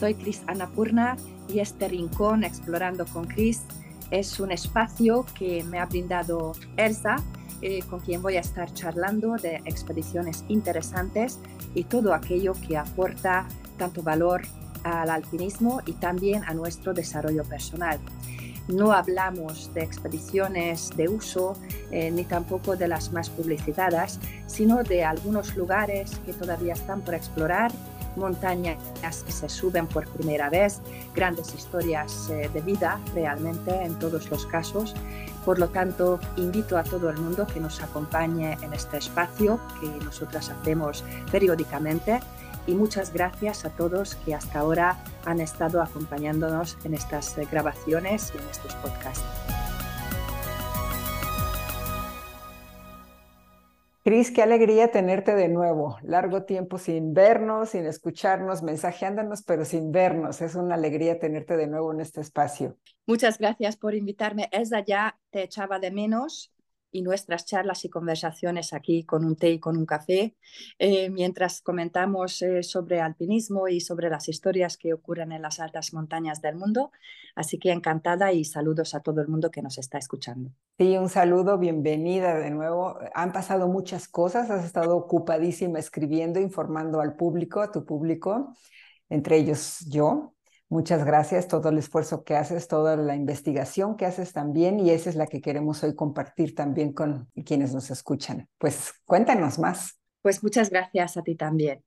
soy Cris Annapurna y este rincón Explorando con Cris es un espacio que me ha brindado Elsa, eh, con quien voy a estar charlando de expediciones interesantes y todo aquello que aporta tanto valor al alpinismo y también a nuestro desarrollo personal. No hablamos de expediciones de uso eh, ni tampoco de las más publicitadas, sino de algunos lugares que todavía están por explorar, montañas que se suben por primera vez, grandes historias eh, de vida realmente en todos los casos. Por lo tanto, invito a todo el mundo que nos acompañe en este espacio que nosotras hacemos periódicamente y muchas gracias a todos que hasta ahora han estado acompañándonos en estas eh, grabaciones y en estos podcasts. Cris, qué alegría tenerte de nuevo. Largo tiempo sin vernos, sin escucharnos, mensajeándonos, pero sin vernos. Es una alegría tenerte de nuevo en este espacio. Muchas gracias por invitarme. Elsa ya te echaba de menos y nuestras charlas y conversaciones aquí con un té y con un café, eh, mientras comentamos eh, sobre alpinismo y sobre las historias que ocurren en las altas montañas del mundo. Así que encantada y saludos a todo el mundo que nos está escuchando. Sí, un saludo, bienvenida de nuevo. Han pasado muchas cosas, has estado ocupadísima escribiendo, informando al público, a tu público, entre ellos yo. Muchas gracias, todo el esfuerzo que haces, toda la investigación que haces también y esa es la que queremos hoy compartir también con quienes nos escuchan. Pues cuéntanos más. Pues muchas gracias a ti también.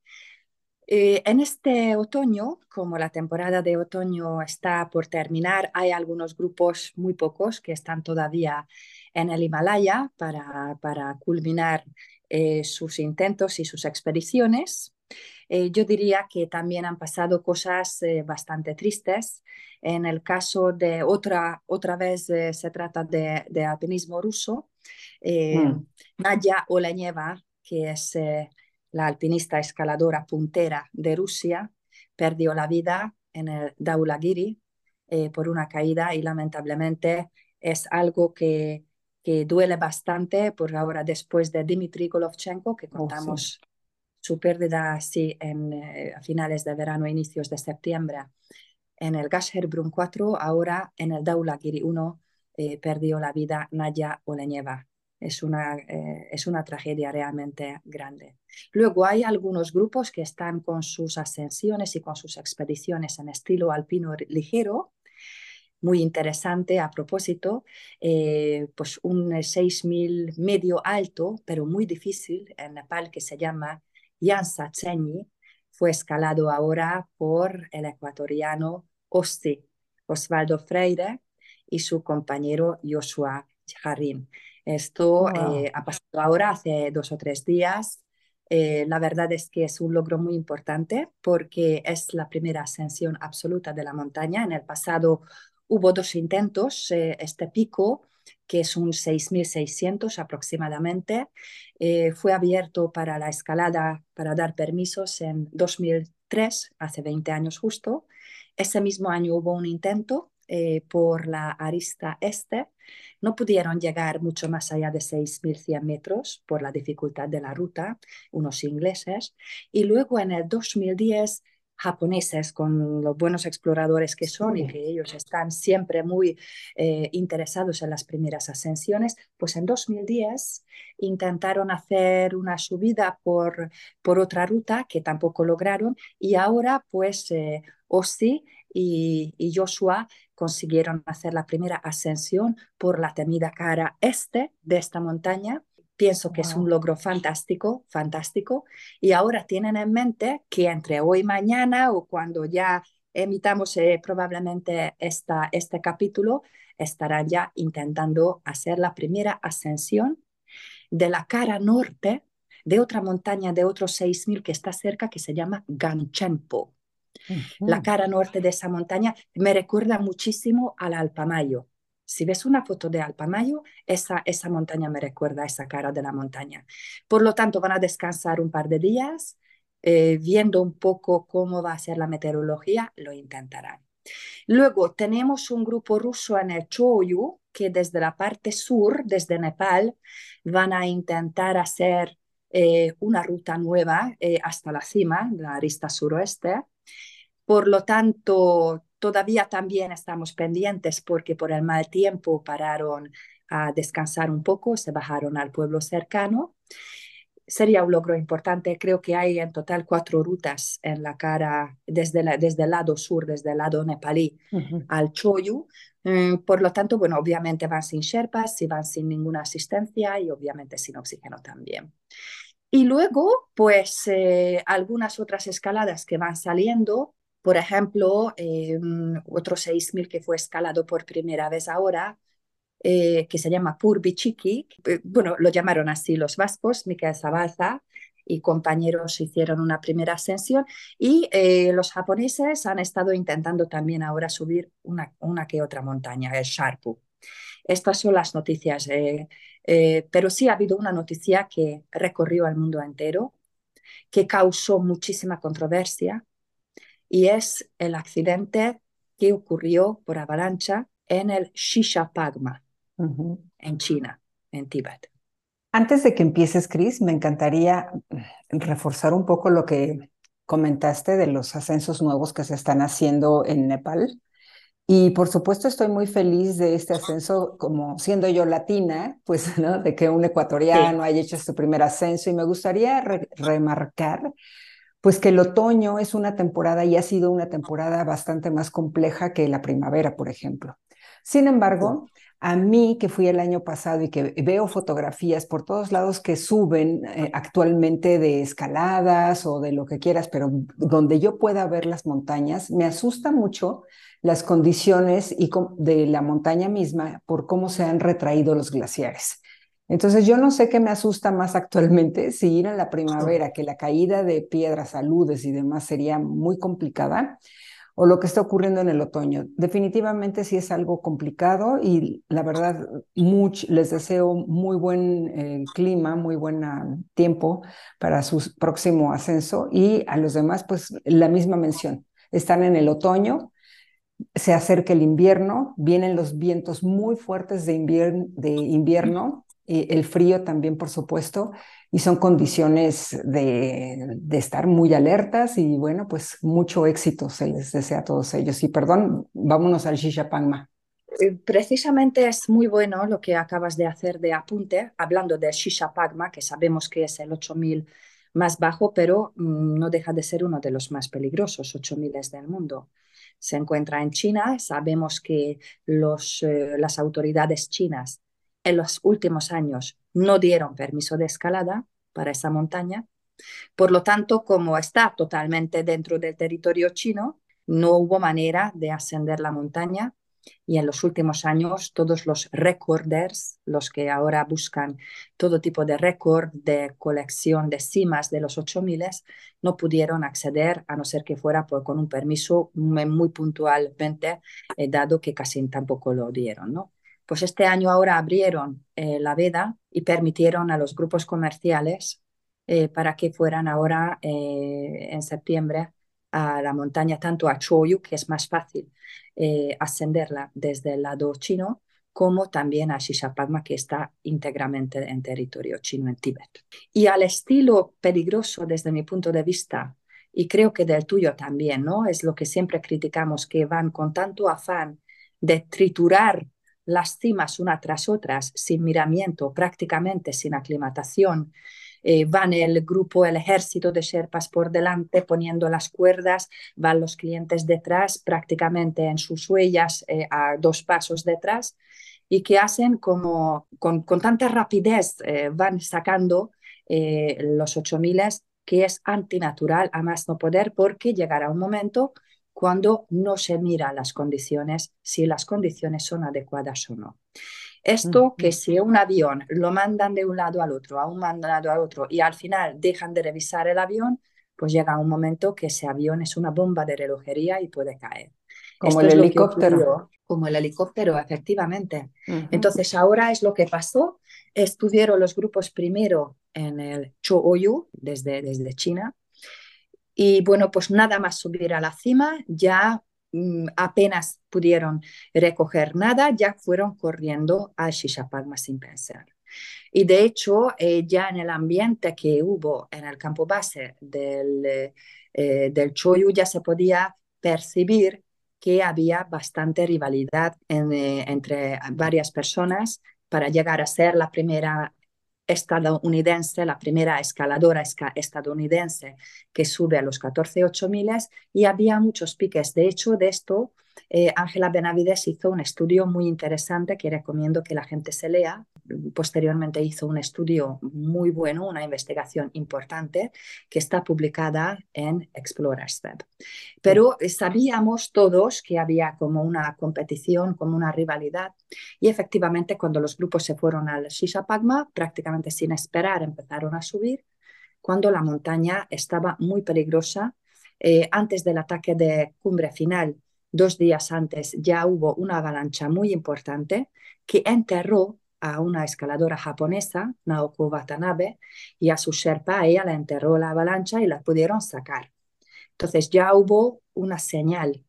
Eh, en este otoño, como la temporada de otoño está por terminar, hay algunos grupos, muy pocos, que están todavía en el Himalaya para, culminar eh, sus intentos y sus expediciones. Eh, yo diría que también han pasado cosas eh, bastante tristes. En el caso de otra, otra vez eh, se trata de, de, alpinismo ruso. Mm. Nadia Oleñeva, que es la alpinista escaladora puntera de Rusia, perdió la vida en el Daulagiri por una caída y lamentablemente es algo que, que duele bastante por ahora después de Dmitry Golovchenko, que oh, contamos su pérdida sí, en, eh, a finales de verano, inicios de septiembre. En el Gasherbrum 4, ahora en el Daulagiri 1, eh, perdió la vida Naya Oleñeva. Es una, eh, es una tragedia realmente grande. Luego hay algunos grupos que están con sus ascensiones y con sus expediciones en estilo alpino ligero, muy interesante a propósito, pues un 6.000 medio alto, pero muy difícil en Nepal que se llama Yansa Chenyi fue escalado ahora por el ecuatoriano Osti Osvaldo Freire y su compañero Joshua Jarín. Esto eh, ha pasado ahora hace dos o tres días. Eh, la verdad es que es un logro muy importante porque es la primera ascensión absoluta de la montaña. En el pasado hubo dos intentos. Eh, este pico que es un 6.600 aproximadamente. Eh, fue abierto para la escalada, para dar permisos en 2003, hace 20 años justo. Ese mismo año hubo un intento eh, por la arista este. No pudieron llegar mucho más allá de 6.100 metros por la dificultad de la ruta, unos ingleses. Y luego en el 2010 japoneses, con los buenos exploradores que son y que ellos están siempre muy eh, interesados en las primeras ascensiones, pues en 2010 intentaron hacer una subida por, por otra ruta que tampoco lograron y ahora pues eh, Ossi y, y, Joshua consiguieron hacer la primera ascensión por la temida cara este de esta montaña Pienso que es un logro fantástico, fantástico. Y ahora tienen en mente que entre hoy y mañana o cuando ya emitamos eh, probablemente esta, este capítulo, estarán ya intentando hacer la primera ascensión de la cara norte de otra montaña de otros 6.000 que está cerca, que se llama Ganchenpo. La cara norte de esa montaña me recuerda muchísimo al Alpamayo. Si ves una foto de Alpamayo, esa, esa montaña me recuerda a esa cara de la montaña. Por lo tanto, van a descansar un par de días, eh, viendo un poco cómo va a ser la meteorología, lo intentarán. Luego tenemos un grupo ruso en el Choyu, que desde la parte sur, desde Nepal, van a intentar hacer eh, una ruta nueva eh, hasta la cima, la arista suroeste. Por lo tanto, todavía también estamos pendientes porque por el mal tiempo pararon a descansar un poco, se bajaron al pueblo cercano. Sería un logro importante. Creo que hay en total cuatro rutas en la cara, desde, desde el lado sur, desde el lado nepalí al Choyu. Mm, por lo tanto, bueno, obviamente van sin sherpas y van sin ninguna asistencia y obviamente sin oxígeno también. Y luego, pues eh, algunas otras escaladas que van saliendo, por ejemplo, eh, otro 6.000 que fue escalado por primera vez ahora, eh, que se llama Purbichiki. Eh, bueno, lo llamaron así los vascos, Miquel Zabalza y compañeros hicieron una primera ascensión y eh, los japoneses han estado intentando también ahora subir una, una que otra montaña, el Sharpu. Estas son las noticias, pero sí ha habido una noticia que recorrió el mundo entero, que causó muchísima controversia y es el accidente que ocurrió por avalancha en el Shisha Pagma en China, en Tíbet. Antes de que empieces, Cris, me encantaría reforzar un poco lo que comentaste de los ascensos nuevos que se están haciendo en Nepal. Y por supuesto estoy muy feliz de este ascenso, como siendo yo latina, pues, ¿no? De que un ecuatoriano haya hecho su primer ascenso. Y me gustaría remarcar, pues, que el otoño es una temporada y ha sido una temporada bastante más compleja que la primavera, por ejemplo. Sin embargo, a mí que fui el año pasado y que veo fotografías por todos lados que suben eh, actualmente de escaladas o de lo que quieras, pero donde yo pueda ver las montañas, me asusta mucho las condiciones y de la montaña misma por cómo se han retraído los glaciares. Entonces yo no sé qué me asusta más actualmente, si ir en la primavera, que la caída de piedras, aludes y demás sería muy complicada, o lo que está ocurriendo en el otoño. Definitivamente sí es algo complicado y la verdad les deseo muy buen eh, clima, muy buen tiempo para su próximo ascenso y a los demás pues la misma mención. Están en el otoño, se acerca el invierno, vienen los vientos muy fuertes de, de invierno y el frío también por supuesto y son condiciones de, estar muy alertas y bueno, pues mucho éxito se les desea a todos ellos. Y perdón, vámonos al Shishapangma. Eh, precisamente es muy bueno lo que acabas de hacer de apunte, hablando del Shishapagma, que sabemos que es el 8000 más bajo, pero mm, no deja de ser uno de los más peligrosos, 8000 del mundo. Se encuentra en China, sabemos que los, eh, las autoridades chinas en los últimos años no dieron permiso de escalada para esa montaña. Por lo tanto, como está totalmente dentro del territorio chino, no hubo manera de ascender la montaña y en los últimos años todos los recorders, los que ahora buscan todo tipo de récord de colección de cimas de los 8000, no pudieron acceder a no ser que fuera con un permiso muy puntualmente eh, dado que casi tampoco lo dieron, ¿no? Pues este año ahora abrieron eh, la veda y permitieron a los grupos comerciales eh, para que fueran ahora eh, en septiembre a la montaña, tanto a Choyu, que es más fácil ascenderla desde el lado chino, como también a Shishapagma, que está íntegramente en territorio chino en Tíbet. Y al estilo peligroso desde mi punto de vista, y creo que del tuyo también, ¿no? Es lo que siempre criticamos, que van con tanto afán de triturar las cimas una tras otras, sin miramiento, prácticamente sin aclimatación. Eh, van el grupo, el ejército de Sherpas por delante poniendo las cuerdas, van los clientes detrás, prácticamente en sus huellas eh, a dos pasos detrás, y que hacen como con, tanta rapidez eh, van sacando los 8000 que es antinatural a más no poder porque llegará un momento cuando no se mira las condiciones, si las condiciones son adecuadas o no. Esto que si un avión lo mandan de un lado al otro, a un lado al otro, y al final dejan de revisar el avión, pues llega un momento que ese avión es una bomba de relojería y puede caer. Como el helicóptero. Como el helicóptero, efectivamente. Entonces, ahora es lo que pasó. Estuvieron los grupos primero en el Chooyu, desde, desde China, y bueno, pues nada más subir a la cima, ya mm, apenas pudieron recoger nada, ya fueron corriendo a Shishapagma sin pensar. Y de hecho, eh, ya en el ambiente que hubo en el campo base del, eh, del Choyu ya se podía percibir que había bastante rivalidad eh, entre varias personas para llegar a ser la primera estadounidense, la primera escaladora estadounidense que sube a los 14 miles y había muchos piques. De hecho, de esto, eh, Ángela Benavides hizo un estudio muy interesante que recomiendo que la gente se lea. Posteriormente hizo un estudio muy bueno, una investigación importante que está publicada en Explorers. Pero sabíamos todos que había como una competición, como una rivalidad y efectivamente cuando los grupos se fueron al Shishapagma, prácticamente sin esperar empezaron a subir cuando la montaña estaba muy peligrosa. Eh, antes del ataque de cumbre final, dos días antes, ya hubo una avalancha muy importante que enterró a una escaladora japonesa, Naoko Watanabe, y a su Sherpa, ella la enterró la avalancha y la pudieron sacar. Entonces ya hubo una señal,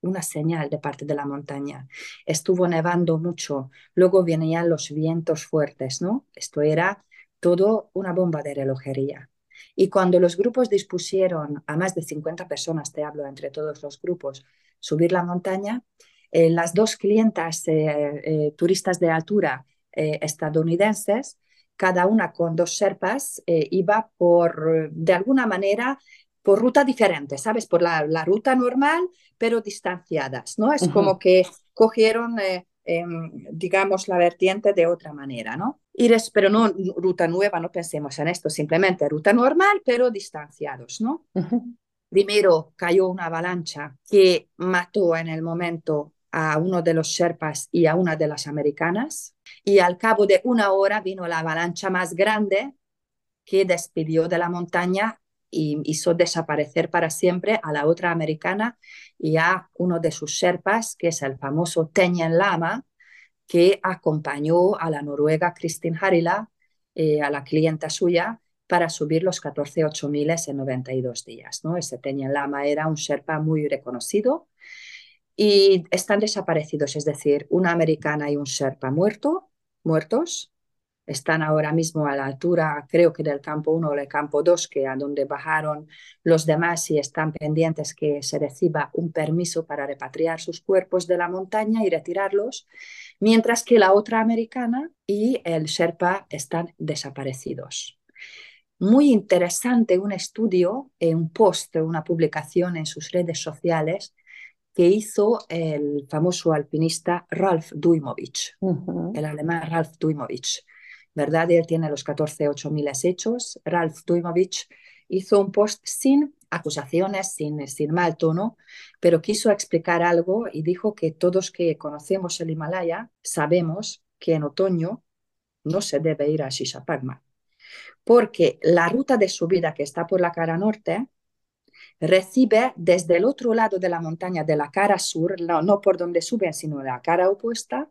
una señal de parte de la montaña. Estuvo nevando mucho, luego venían los vientos fuertes, ¿no? Esto era todo una bomba de relojería. Y cuando los grupos dispusieron a más de 50 personas, te hablo entre todos los grupos, subir la montaña, eh, las dos clientas eh, eh, turistas de altura estadounidenses, cada una con dos serpas, iba por, de alguna manera, por ruta diferente, ¿sabes? Por la, ruta normal, pero distanciadas, ¿no? Es como que cogieron Em, digamos, la vertiente de otra manera, ¿no? Ires, pero no ruta nueva, no pensemos en esto, simplemente ruta normal, pero distanciados, ¿no? Primero cayó una avalancha que mató en el momento a uno de los Sherpas y a una de las americanas, y al cabo de una hora vino la avalancha más grande que despidió de la montaña y hizo desaparecer para siempre a la otra americana y a uno de sus Sherpas, que es el famoso Tenyen Lama, que acompañó a la noruega Kristin Harila, eh, a la clienta suya, para subir los 14 miles en 92 días. ¿no? Ese Tenyen Lama era un Sherpa muy reconocido y están desaparecidos, es decir, una americana y un Sherpa muerto, muertos, están ahora mismo a la altura, creo que del campo 1 o del campo 2, que a donde bajaron los demás y están pendientes que se reciba un permiso para repatriar sus cuerpos de la montaña y retirarlos, mientras que la otra americana y el Sherpa están desaparecidos. Muy interesante un estudio, un post, una publicación en sus redes sociales que hizo el famoso alpinista Ralf Duimovich, el alemán Ralf Duimovich ¿verdad? Él tiene los 14 miles hechos. Ralph Duimovich hizo un post sin acusaciones, sin, sin mal tono, pero quiso explicar algo y dijo que todos que conocemos el Himalaya sabemos que en otoño no se debe ir a Shishapagma, porque la ruta de subida que está por la cara norte recibe desde el otro lado de la montaña, de la cara sur, no, no por donde suben, sino de la cara opuesta,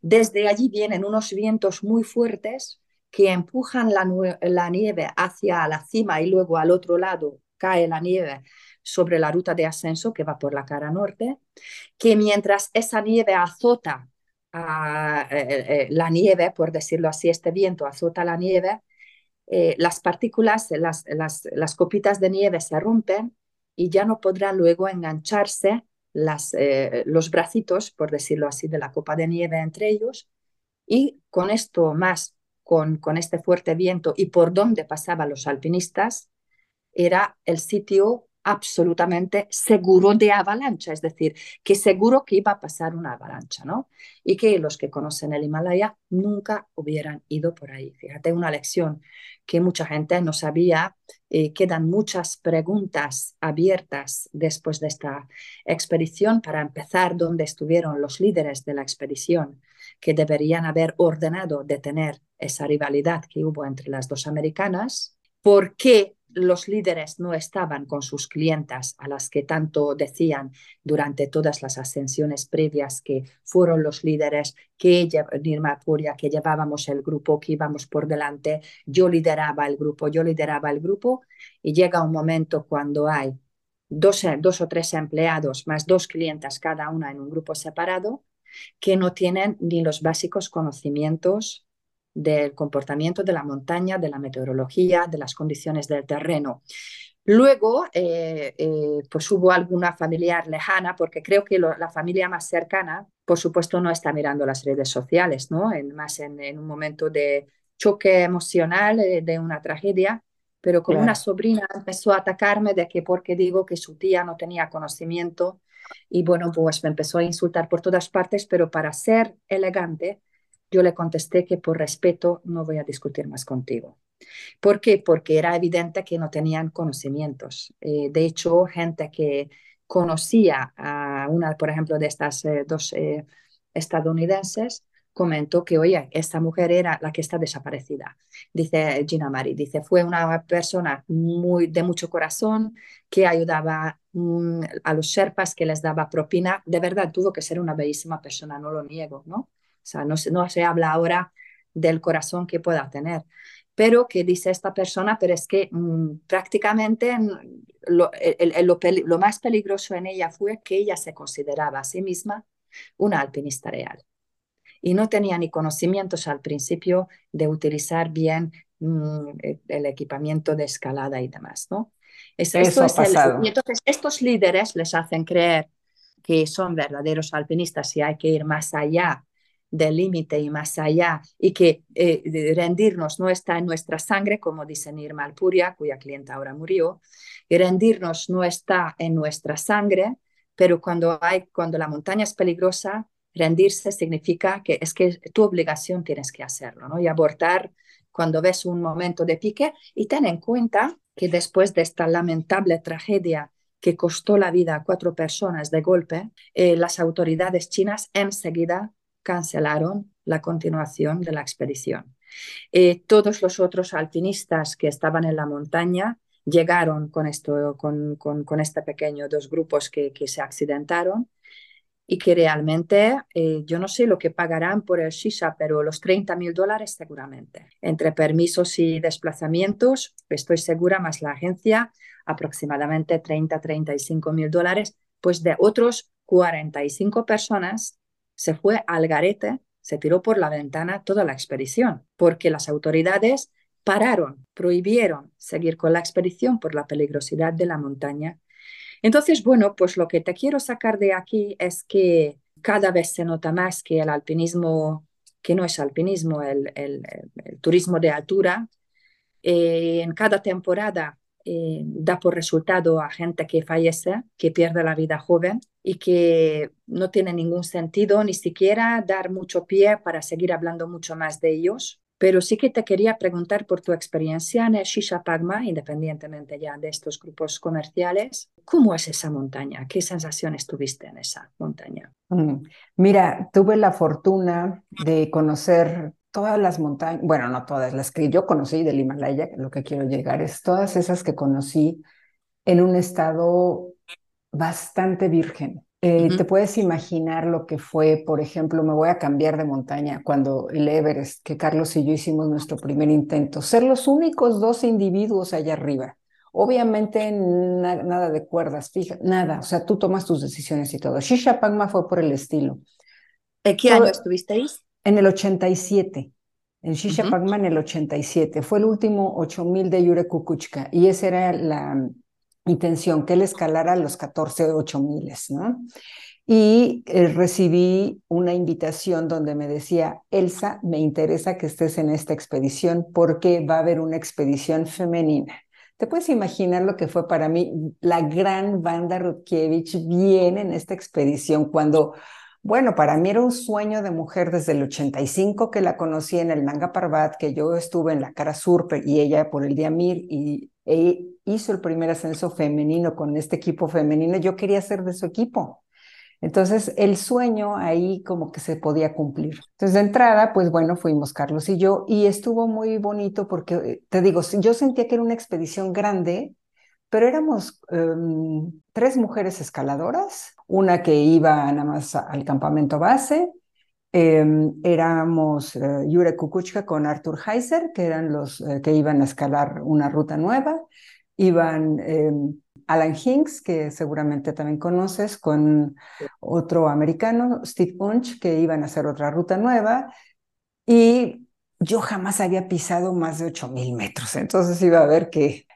desde allí vienen unos vientos muy fuertes que empujan la, nieve hacia la cima y luego al otro lado cae la nieve sobre la ruta de ascenso que va por la cara norte, que mientras esa nieve azota eh, eh, la nieve, por decirlo así, este viento azota la nieve, eh, las partículas, las, las, copitas de nieve se rompen y ya no podrán luego engancharse las, eh, los bracitos, por decirlo así, de la copa de nieve entre ellos. Y con esto más, con, con este fuerte viento y por donde pasaban los alpinistas, era el sitio absolutamente seguro de avalancha, es decir, que seguro que iba a pasar una avalancha, ¿no? Y que los que conocen el Himalaya nunca hubieran ido por ahí. Fíjate, una lección que mucha gente no sabía, eh, quedan muchas preguntas abiertas después de esta expedición para empezar donde estuvieron los líderes de la expedición que deberían haber ordenado detener esa rivalidad que hubo entre las dos americanas, por qué los líderes no estaban con sus clientas a las que tanto decían durante todas las ascensiones previas que fueron los líderes que Nirma Puria, que llevábamos el grupo, que íbamos por delante, yo lideraba el grupo, yo lideraba el grupo. Y llega un momento cuando hay dos, dos o tres empleados más dos clientas cada una en un grupo separado que no tienen ni los básicos conocimientos del comportamiento de la montaña, de la meteorología, de las condiciones del terreno. Luego, eh, eh, pues hubo alguna familiar lejana, porque creo que la familia más cercana, por supuesto, no está mirando las redes sociales, ¿no? En, más en, un momento de choque emocional, eh, de una tragedia, pero como una sobrina empezó a atacarme de que porque digo que su tía no tenía conocimiento y bueno, pues me empezó a insultar por todas partes, pero para ser elegante, yo le contesté que por respeto no voy a discutir más contigo. ¿Por qué? Porque era evidente que no tenían conocimientos. Eh, de hecho, gente que conocía a una, por ejemplo, de estas eh, dos eh, estadounidenses, comentó que, oye, esta mujer era la que está desaparecida. Dice Gina Mari, dice, fue una persona muy, de mucho corazón que ayudaba mm, a los Sherpas, que les daba propina. De verdad, tuvo que ser una bellísima persona, no lo niego, ¿no? Sea, no, no se habla ahora del corazón que pueda tener. Pero que dice esta persona, pero es que mm, prácticamente mm, lo, lo, más peligroso en ella fue que ella se consideraba a sí misma una alpinista real. Y no tenía ni conocimientos al principio de utilizar bien mm, el equipamiento de escalada y demás, ¿no? Eso es y entonces estos líderes les hacen creer que son verdaderos alpinistas y hay que ir más allá del límite y más allá, y que eh, rendirnos no está en nuestra sangre, como dice Nirma Alpuria, cuya clienta ahora murió, y rendirnos no está en nuestra sangre, pero cuando, hay, cuando la montaña es peligrosa, rendirse significa que es que tu obligación tienes que hacerlo, ¿no? Y abortar cuando ves un momento de pique y ten en cuenta que después de esta lamentable tragedia que costó la vida a cuatro personas de golpe, eh, las autoridades chinas enseguida cancelaron la continuación de la expedición. Eh, todos los otros alpinistas que estaban en la montaña llegaron con, esto, con, con, este pequeño dos grupos que, se accidentaron y que realmente eh, yo no sé lo que pagarán por el Shisha, pero los 30 mil dólares seguramente. Entre permisos y desplazamientos, estoy segura, más la agencia, aproximadamente 30-35 mil dólares, pues de otros 45 personas se fue al garete, se tiró por la ventana toda la expedición, porque las autoridades pararon, prohibieron seguir con la expedición por la peligrosidad de la montaña. Entonces, bueno, pues lo que te quiero sacar de aquí es que cada vez se nota más que el alpinismo, que no es alpinismo, el, turismo de altura, eh, en cada temporada eh, da por resultado a gente que fallece, que pierde la vida joven y que no tiene ningún sentido ni siquiera dar mucho pie para seguir hablando mucho más de ellos. Pero sí que te quería preguntar por tu experiencia en el Shisha Pagma, independientemente ya de estos grupos comerciales, ¿cómo es esa montaña? ¿Qué sensaciones tuviste en esa montaña? Mm, mira, tuve la fortuna de conocer todas las montañas, bueno, no todas las que yo conocí del Himalaya, lo que quiero llegar es todas esas que conocí en un estado bastante virgen. Eh, Te puedes imaginar lo que fue, por ejemplo, me voy a cambiar de montaña cuando el Everest, que Carlos y yo hicimos nuestro primer intento, ser los únicos dos individuos allá arriba. Obviamente nada de cuerdas fijas, nada, o sea, tú tomas tus decisiones y todo. Shisha Pangma fue por el estilo. ¿En qué año estuvisteis? En el 87. En Shisha Pagma en el 87. Fue el último 8000 de Yure Kukuchka y esa era la intención, que él escalara los 14 8000, ¿no? Y eh, recibí una invitación donde me decía, Elsa, me interesa que estés en esta expedición porque va a haber una expedición femenina. ¿Te puedes imaginar lo que fue para mí? La gran banda Rutkiewicz viene en esta expedición cuando bueno, para mí era un sueño de mujer desde el 85 que la conocí en el Nanga Parbat, que yo estuve en la cara sur y ella por el día Mir y e hizo el primer ascenso femenino con este equipo femenino. Yo quería ser de su equipo. Entonces, el sueño ahí como que se podía cumplir. Entonces, de entrada, pues bueno, fuimos Carlos y yo y estuvo muy bonito porque, eh, te digo, yo sentía que era una expedición grande, pero éramos em, tres mujeres escaladoras, una que iba nada más al campamento base, em, éramos uh, Yure Kukuchka con Arthur Heiser, que eran los eh, que iban a escalar una ruta nueva, iban em, Alan Hinks, que seguramente también conoces, con otro americano, Steve Unch, que iban a hacer otra ruta nueva, y yo jamás había pisado más de 8.000 metros, entonces iba a ver que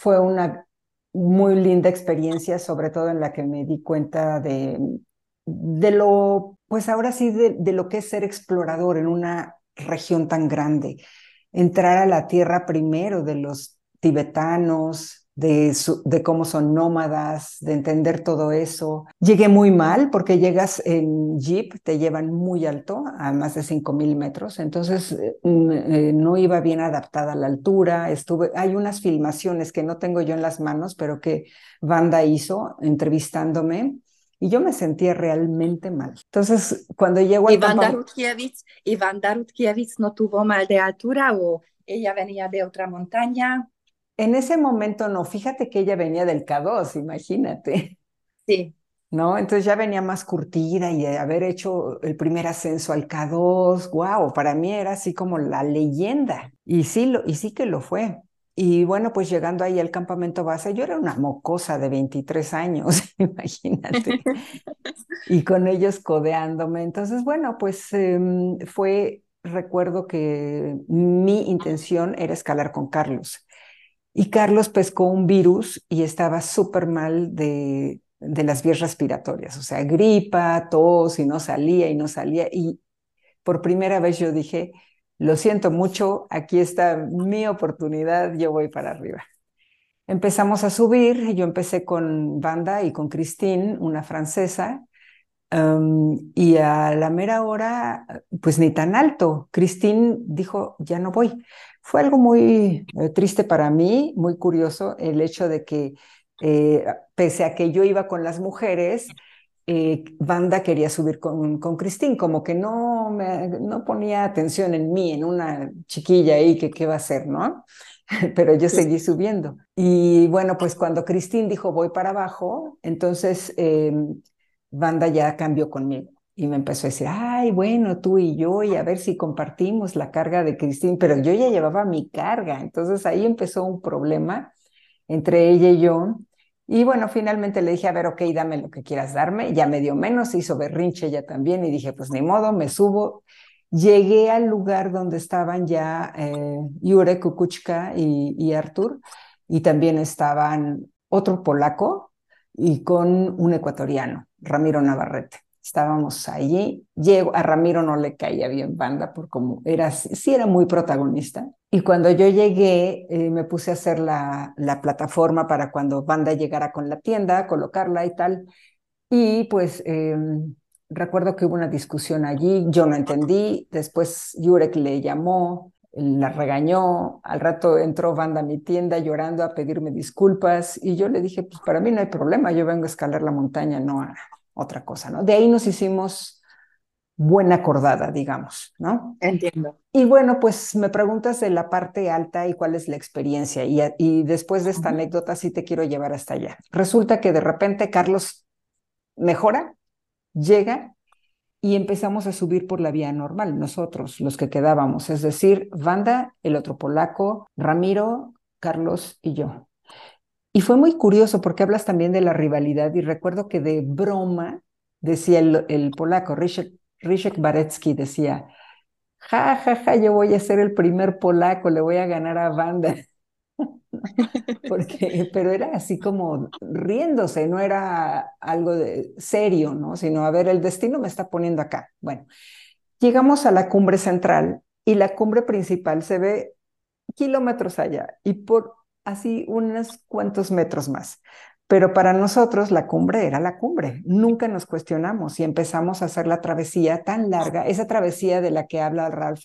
fue una muy linda experiencia, sobre todo en la que me di cuenta de, de lo, pues ahora sí, de, de lo que es ser explorador en una región tan grande. Entrar a la tierra primero de los tibetanos, de, de, cómo son nómadas, de entender todo eso. Llegué muy mal porque llegas en jeep, te llevan muy alto, a más de 5.000 metros, entonces eh, eh, no iba bien adaptada a la altura. Estuve, hay unas filmaciones que no tengo yo en las manos, pero que Banda hizo entrevistándome. Y yo me sentía realmente mal. Entonces, cuando llego al campamento... ¿Y Vanda Rutkiewicz no tuvo mal de altura o ella venía de otra montaña? En ese momento no, fíjate que ella venía del K2, imagínate. Sí. ¿No? Entonces ya venía más curtida y haber hecho el primer ascenso al K2, wow, para mí era así como la leyenda. Y sí, lo, y sí que lo fue. Y bueno, pues llegando ahí al campamento base, yo era una mocosa de 23 años, imagínate. y con ellos codeándome. Entonces, bueno, pues em, fue, recuerdo que mi intención era escalar con Carlos. Y Carlos pescó un virus y estaba súper mal de, de las vías respiratorias, o sea, gripa, tos y no salía y no salía. Y por primera vez yo dije, lo siento mucho, aquí está mi oportunidad, yo voy para arriba. Empezamos a subir, yo empecé con Banda y con Christine, una francesa, y a la mera hora, pues ni tan alto. Christine dijo, ya no voy. Fue algo muy eh, triste para mí, muy curioso el hecho de que eh, pese a que yo iba con las mujeres, eh, Banda quería subir con, con Christine, como que no, me, no ponía atención en mí, en una chiquilla ahí que qué va a hacer, ¿no? Pero yo seguí subiendo. Y bueno, pues cuando Christine dijo voy para abajo, entonces em, Banda ya cambió conmigo y me empezó a decir, ay, bueno, tú y yo, y a ver si compartimos la carga de Cristín, pero yo ya llevaba mi carga, entonces ahí empezó un problema entre ella y yo. Y bueno, finalmente le dije, a ver, ok, dame lo que quieras darme, ya me dio menos, hizo berrinche ella también, y dije, pues ni modo, me subo. Llegué al lugar donde estaban ya eh, Yure, Kukuchka y, y Artur, y también estaban otro polaco y con un ecuatoriano, Ramiro Navarrete estábamos allí. Llego, a Ramiro no le caía bien banda, por como era, sí era muy protagonista. Y cuando yo llegué, eh, me puse a hacer la, la plataforma para cuando banda llegara con la tienda, colocarla y tal. Y pues em, recuerdo que hubo una discusión allí, yo no entendí, después Jurek le llamó, la regañó, al rato entró banda a mi tienda llorando a pedirme disculpas y yo le dije, pues para mí no hay problema, yo vengo a escalar la montaña, no a, otra cosa, ¿no? De ahí nos hicimos buena acordada, digamos, ¿no? Entiendo. Y bueno, pues me preguntas de la parte alta y cuál es la experiencia. Y, y después de esta anécdota sí te quiero llevar hasta allá. Resulta que de repente Carlos mejora, llega y empezamos a subir por la vía normal, nosotros, los que quedábamos, es decir, Vanda, el otro polaco, Ramiro, Carlos y yo. Y fue muy curioso porque hablas también de la rivalidad y recuerdo que de broma decía el, polaco, Ryszek Barecki decía, ja, ja, ja, yo voy a ser el primer polaco, le voy a ganar a Banda. Porque, pero era así como riéndose, no era algo de serio, ¿no? Sino, a ver, el destino me está poniendo acá. Bueno, llegamos a la cumbre central y la cumbre principal se ve kilómetros allá y por así unos cuantos metros más. Pero para nosotros la cumbre era la cumbre. Nunca nos cuestionamos y empezamos a hacer la travesía tan larga, esa travesía de la que habla Ralph,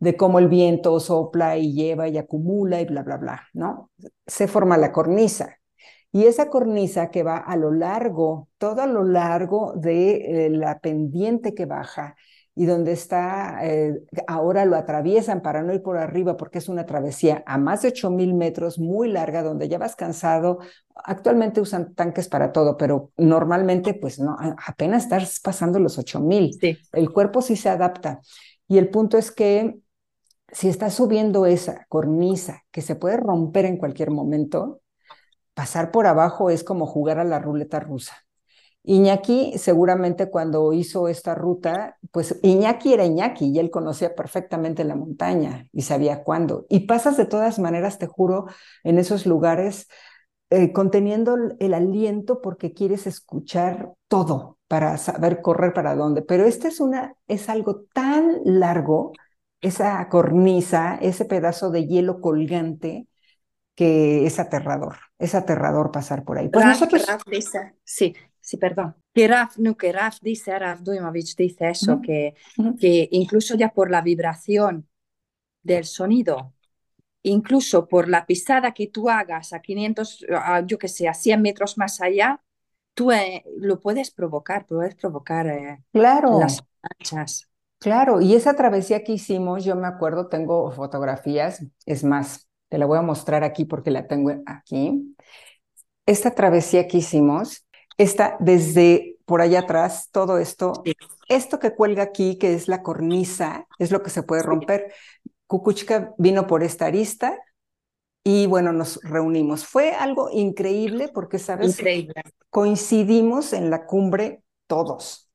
de cómo el viento sopla y lleva y acumula y bla, bla, bla, ¿no? Se forma la cornisa. Y esa cornisa que va a lo largo, todo a lo largo de eh, la pendiente que baja, y donde está, eh, ahora lo atraviesan para no ir por arriba porque es una travesía a más de 8.000 metros, muy larga, donde ya vas cansado. Actualmente usan tanques para todo, pero normalmente pues no, apenas estás pasando los 8.000. Sí. El cuerpo sí se adapta. Y el punto es que si estás subiendo esa cornisa que se puede romper en cualquier momento, pasar por abajo es como jugar a la ruleta rusa. Iñaki seguramente cuando hizo esta ruta, pues Iñaki era Iñaki y él conocía perfectamente la montaña y sabía cuándo. Y pasas de todas maneras, te juro, en esos lugares eh, conteniendo el aliento porque quieres escuchar todo para saber correr para dónde. Pero este es, una, es algo tan largo, esa cornisa, ese pedazo de hielo colgante, que es aterrador, es aterrador pasar por ahí. Pues nosotros... dice, sí, sí, perdón. Que Raf, no, que Raf dice, Raf Duimovich dice eso, que, que incluso ya por la vibración del sonido, incluso por la pisada que tú hagas a 500, yo que sé, a 100 metros más allá, tú eh, lo puedes provocar, puedes provocar eh, claro. las manchas. Claro, y esa travesía que hicimos, yo me acuerdo, tengo fotografías, es más, te la voy a mostrar aquí porque la tengo aquí. Esta travesía que hicimos está desde por allá atrás, todo esto, esto que cuelga aquí, que es la cornisa, es lo que se puede romper. Kukuchka vino por esta arista y bueno, nos reunimos. Fue algo increíble porque, ¿sabes? Increíble. Coincidimos en la cumbre todos.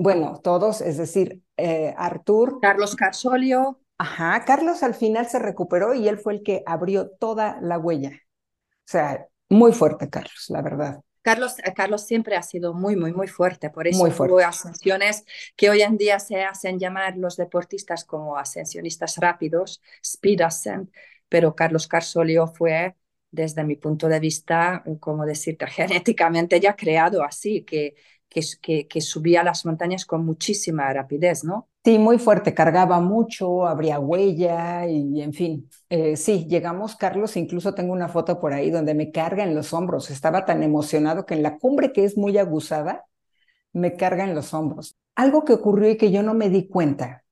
Bueno, todos, es decir, eh, Artur. Carlos Carsolio. Ajá, Carlos al final se recuperó y él fue el que abrió toda la huella. O sea, muy fuerte, Carlos, la verdad. Carlos, eh, Carlos siempre ha sido muy, muy, muy fuerte. Por eso hubo ascensiones que hoy en día se hacen llamar los deportistas como ascensionistas rápidos, speed ascent, pero Carlos Carsolio fue, desde mi punto de vista, como decirte, genéticamente ya creado así, que que, que, subía las montañas con muchísima rapidez, ¿no? Sí, muy fuerte, cargaba mucho, abría huella y en fin. Eh, sí, llegamos, Carlos, incluso tengo una foto por ahí donde me carga en los hombros. Estaba tan emocionado que en la cumbre que es muy aguzada, me carga en los hombros. Algo que ocurrió y que yo no me di cuenta,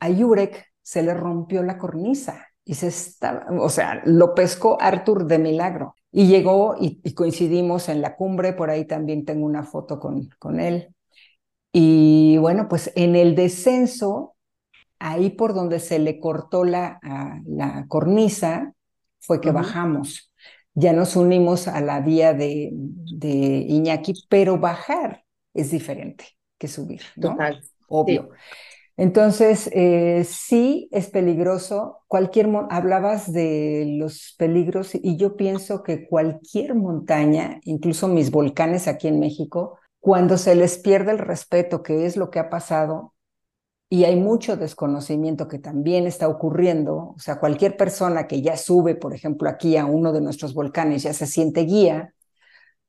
a Yurek se le rompió la cornisa y se estaba, o sea, lo pescó Arthur de milagro. Y llegó y, coincidimos en la cumbre, por ahí también tengo una foto con, con él. Y bueno, pues en el descenso, ahí por donde se le cortó la, la cornisa, fue que bajamos. Ya nos unimos a la vía de, de, Iñaki, pero bajar es diferente que subir, ¿no? Total. Obvio. Entonces, eh, sí es peligroso. Cualquier, hablabas de los peligros y yo pienso que cualquier montaña, incluso mis volcanes aquí en México, cuando se les pierde el respeto, que es lo que ha pasado, y hay mucho desconocimiento que también está ocurriendo, o sea, cualquier persona que ya sube, por ejemplo, aquí a uno de nuestros volcanes, ya se siente guía.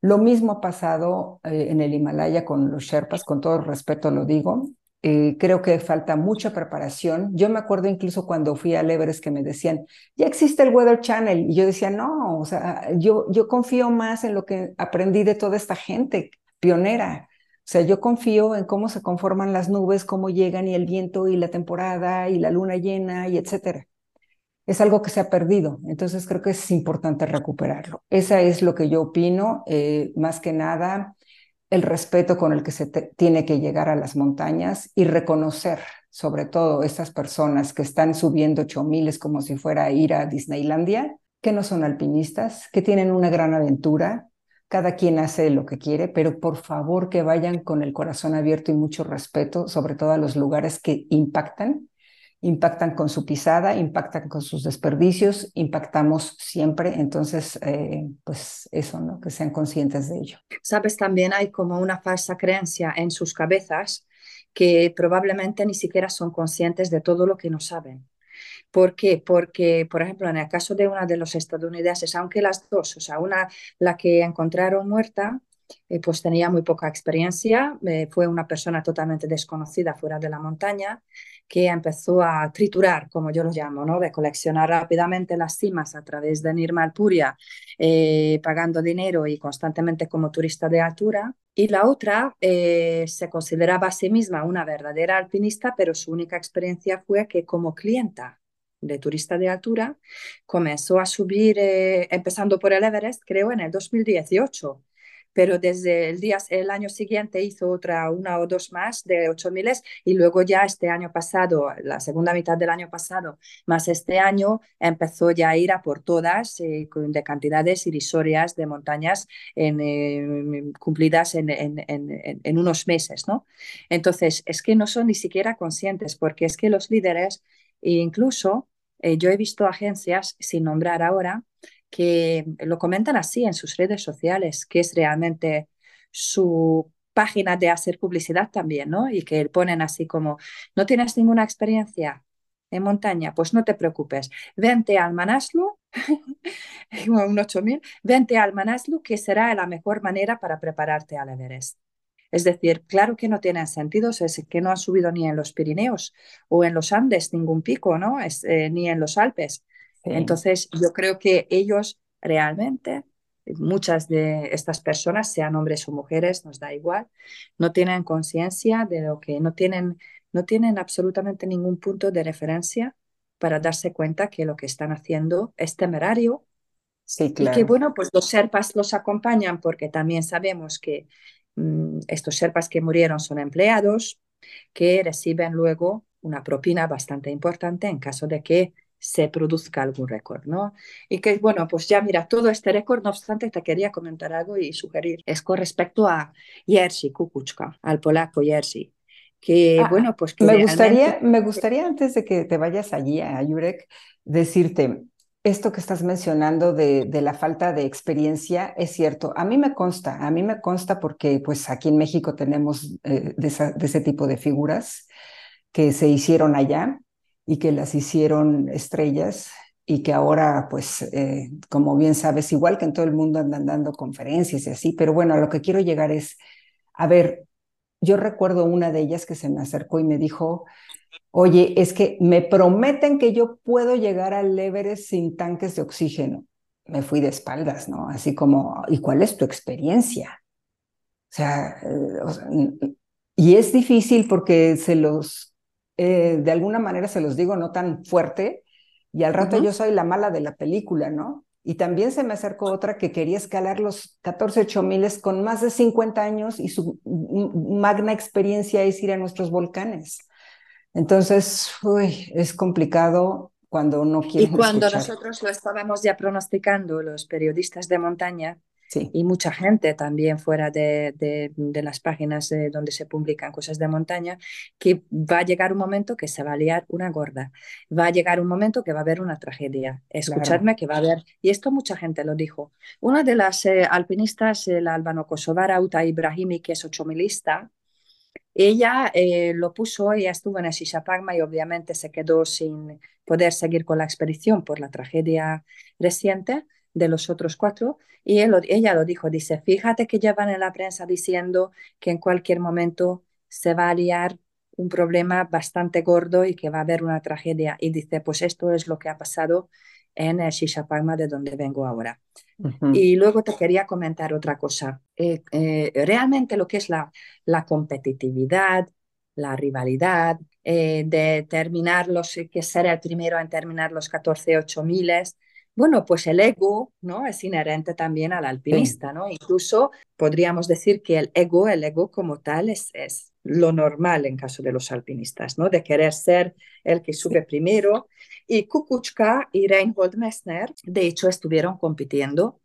Lo mismo ha pasado eh, en el Himalaya con los Sherpas, con todo respeto lo digo, eh, creo que falta mucha preparación. Yo me acuerdo incluso cuando fui al Everest que me decían, ya existe el Weather Channel. Y yo decía, no, o sea, yo, yo confío más en lo que aprendí de toda esta gente pionera. O sea, yo confío en cómo se conforman las nubes, cómo llegan y el viento y la temporada y la luna llena y etcétera. Es algo que se ha perdido, entonces creo que es importante recuperarlo. Esa es lo que yo opino, eh, más que nada el respeto con el que se tiene que llegar a las montañas y reconocer sobre todo estas personas que están subiendo ocho miles como si fuera a ir a Disneylandia, que no son alpinistas, que tienen una gran aventura, cada quien hace lo que quiere, pero por favor que vayan con el corazón abierto y mucho respeto, sobre todo a los lugares que impactan impactan con su pisada, impactan con sus desperdicios, impactamos siempre. Entonces, eh, pues eso, ¿no? Que sean conscientes de ello. Sabes, también hay como una falsa creencia en sus cabezas que probablemente ni siquiera son conscientes de todo lo que no saben. ¿Por qué? Porque, por ejemplo, en el caso de una de los estadounidenses, aunque las dos, o sea, una, la que encontraron muerta, eh, pues tenía muy poca experiencia, eh, fue una persona totalmente desconocida fuera de la montaña, que empezó a triturar, como yo lo llamo, ¿no? de coleccionar rápidamente las cimas a través de Nirma Alpuria, eh, pagando dinero y constantemente como turista de altura. Y la otra se consideraba a sí misma una verdadera alpinista, pero su única experiencia fue que como clienta de turista de altura comenzó a subir, empezando por el Everest, creo, en el 2018 pero desde el, día, el año siguiente hizo otra, una o dos más de 8.000 y luego ya este año pasado, la segunda mitad del año pasado, más este año, empezó ya a ir a por todas eh, de cantidades irrisorias de montañas eh, cumplidas en, en, en, unos meses, ¿no? Entonces, es que no son ni siquiera conscientes, porque es que los líderes, incluso eh, yo he visto agencias, sin nombrar ahora, que lo comentan así en sus redes sociales, que es realmente su página de hacer publicidad también, ¿no? Y que ponen así como, no tienes ninguna experiencia en montaña, pues no te preocupes, vente al Manaslu, un 8000, vente al Manaslu, que será la mejor manera para prepararte al Everest. Es decir, claro que no tienen sentido, es que no han subido ni en los Pirineos o en los Andes ningún pico, ¿no? Es, eh, ni en los Alpes. Entonces, yo creo que ellos realmente, muchas de estas personas, sean hombres o mujeres, nos da igual, no tienen conciencia de lo que, no tienen, no tienen absolutamente ningún punto de referencia para darse cuenta que lo que están haciendo es temerario. Sí, claro. Y que bueno, pues los serpas los acompañan porque también sabemos que mm, estos serpas que murieron son empleados que reciben luego una propina bastante importante en caso de que se produzca algún récord, ¿no? Y que, bueno, pues ya mira, todo este récord, no obstante, te quería comentar algo y sugerir, es con respecto a Jerzy Kukuczka, al polaco Jerzy, que, ah, bueno, pues que me gustaría, me gustaría antes de que te vayas allí a Jurek, decirte, esto que estás mencionando de, de, la falta de experiencia es cierto. A mí me consta, a mí me consta porque pues aquí en México tenemos eh, de, de, ese tipo de figuras que se hicieron allá y que las hicieron estrellas y que ahora, pues, eh, como bien sabes, igual que en todo el mundo andan dando conferencias y así, pero bueno, a lo que quiero llegar es, a ver, yo recuerdo una de ellas que se me acercó y me dijo, oye, es que me prometen que yo puedo llegar al Everest sin tanques de oxígeno. Me fui de espaldas, ¿no? Así como, ¿y cuál es tu experiencia? O sea, eh, y es difícil porque se los eh, de alguna manera se los digo, no tan fuerte, y al rato yo soy la mala de la película, ¿no? Y también se me acercó otra que quería escalar los 14 miles con más de 50 años y su magna experiencia es ir a nuestros volcanes. Entonces, uy, es complicado cuando uno quiere. Y cuando nosotros lo estábamos ya pronosticando, los periodistas de montaña, y mucha gente también fuera de, de, las páginas donde se publican cosas de montaña, que va a llegar un momento que se va a liar una gorda, va a llegar un momento que va a haber una tragedia. Escuchadme que va a haber, y esto mucha gente lo dijo. Una de las eh, alpinistas, la albano-kosovara Uta Ibrahimi, que es ochomilista, ella eh, lo puso, ella estuvo en el Shishapagma y obviamente se quedó sin poder seguir con la expedición por la tragedia reciente, de los otros cuatro y ella lo dijo, dice, fíjate que llevan en la prensa diciendo que en cualquier momento se va a liar un problema bastante gordo y que va a haber una tragedia. Y dice, pues esto es lo que ha pasado en el Shishapagma de donde vengo ahora. Y luego te quería comentar otra cosa. Eh, eh, realmente lo que es la, la competitividad, la rivalidad, eh, de terminar los, que ser el primero en terminar los 14 8 miles, bueno, pues el ego, ¿no? Es inherente también al alpinista, ¿no? Incluso podríamos decir que el ego, el ego como tal, es, es lo normal en caso de los alpinistas, ¿no? De querer ser el que sube primero. Y Kukuchka y Reinhold Messner, de hecho, estuvieron compitiendo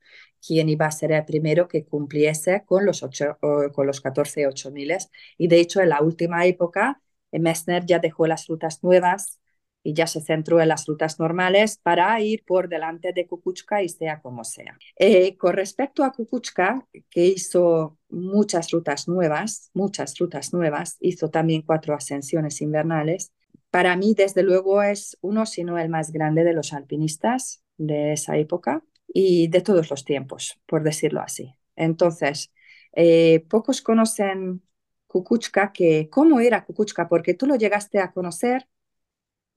quién iba a ser el primero que cumpliese con los, ocho, con los 14 8 miles. Y de hecho, en la última época, Messner ya dejó las rutas nuevas y ya se centró en las rutas normales para ir por delante de Kukuchka y sea como sea. Eh, con respecto a Kukuchka, que hizo muchas rutas nuevas, muchas rutas nuevas, hizo también cuatro ascensiones invernales. Para mí, desde luego, es uno, si no el más grande de los alpinistas de esa época y de todos los tiempos, por decirlo así. Entonces, eh, pocos conocen Kukuchka, que cómo era Kukuchka, porque tú lo llegaste a conocer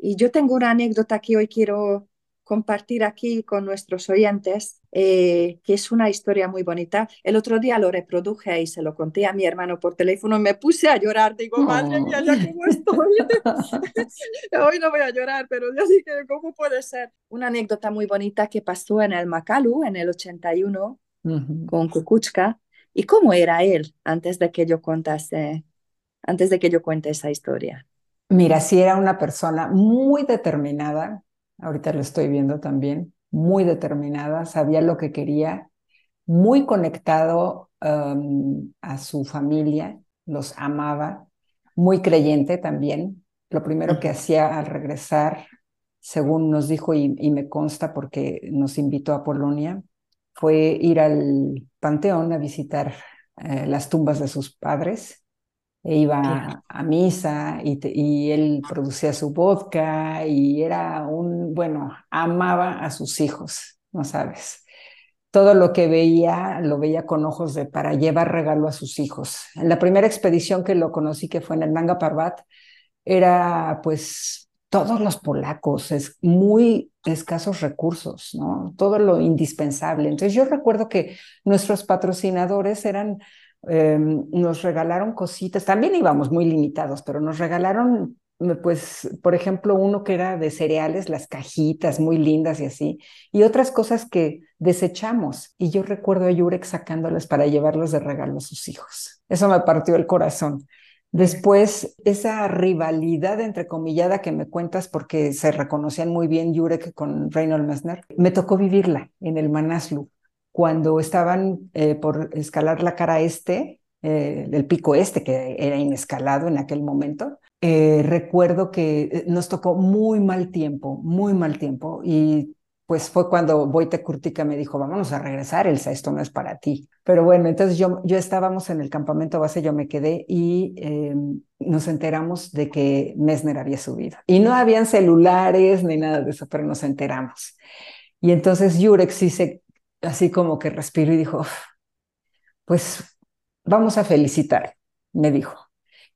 y yo tengo una anécdota que hoy quiero compartir aquí con nuestros oyentes, eh, que es una historia muy bonita. El otro día lo reproduje y se lo conté a mi hermano por teléfono. Me puse a llorar. Digo, madre mía, ya cómo estoy. Hoy no voy a llorar, pero yo dije, ¿cómo puede ser? Una anécdota muy bonita que pasó en el Makalu en el 81 con Kukuchka, ¿Y cómo era él antes de que yo contase, antes de que yo cuente esa historia? Mira, sí era una persona muy determinada, ahorita lo estoy viendo también, muy determinada, sabía lo que quería, muy conectado um, a su familia, los amaba, muy creyente también. Lo primero que hacía al regresar, según nos dijo y, me consta porque nos invitó a Polonia, fue ir al panteón a visitar eh, las tumbas de sus padres e iba a, misa y, y, él producía su vodka y era un, bueno, amaba a sus hijos, no sabes. Todo lo que veía lo veía con ojos de para llevar regalo a sus hijos. En la primera expedición que lo conocí, que fue en el Nanga Parbat, era pues todos los polacos, es muy escasos recursos, ¿no? Todo lo indispensable. Entonces yo recuerdo que nuestros patrocinadores eran Em, nos regalaron cositas, también íbamos muy limitados, pero nos regalaron, eh, pues, por ejemplo, uno que era de cereales, las cajitas muy lindas y así, y otras cosas que desechamos. Y yo recuerdo a Yurek sacándolas para llevarlos de regalo a sus hijos. Eso me partió el corazón. Después, esa rivalidad entrecomillada que me cuentas, porque se reconocían muy bien Jurek con Reynold Messner, me tocó vivirla en el Manaslu cuando estaban eh, por escalar la cara este, eh, el pico este, que era inescalado en aquel momento, eh, recuerdo que nos tocó muy mal tiempo, muy mal tiempo, y pues fue cuando Wojtek Kurtika me dijo, vámonos a regresar, Elsa, esto no es para ti. Pero bueno, entonces yo, yo estábamos en el campamento base, yo me quedé y em, nos enteramos de que Messner había subido. Y no habían celulares ni nada de eso, pero nos enteramos. Y entonces Jurek sí se así como que respiró y dijo, pues vamos a felicitar, me dijo.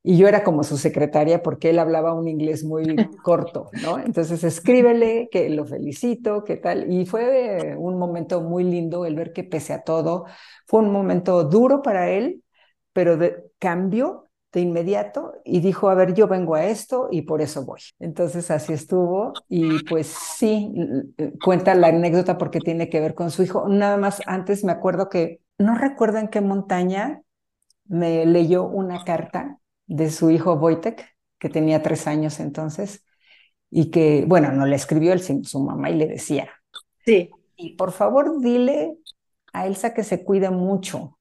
Y yo era como su secretaria porque él hablaba un inglés muy corto, ¿no? Entonces escríbele que lo felicito, qué tal. Y fue un momento muy lindo el ver que pese a todo, fue un momento duro para él, pero de, cambió de inmediato y dijo, a ver, yo vengo a esto y por eso voy. Entonces así estuvo y pues sí, cuenta la anécdota porque tiene que ver con su hijo. Nada más antes me acuerdo que, no recuerdo en qué montaña, me leyó una carta de su hijo Wojtek, que tenía tres años entonces, y que, bueno, no le escribió él, sino su mamá y le decía, sí. Y por favor, dile a Elsa que se cuide mucho,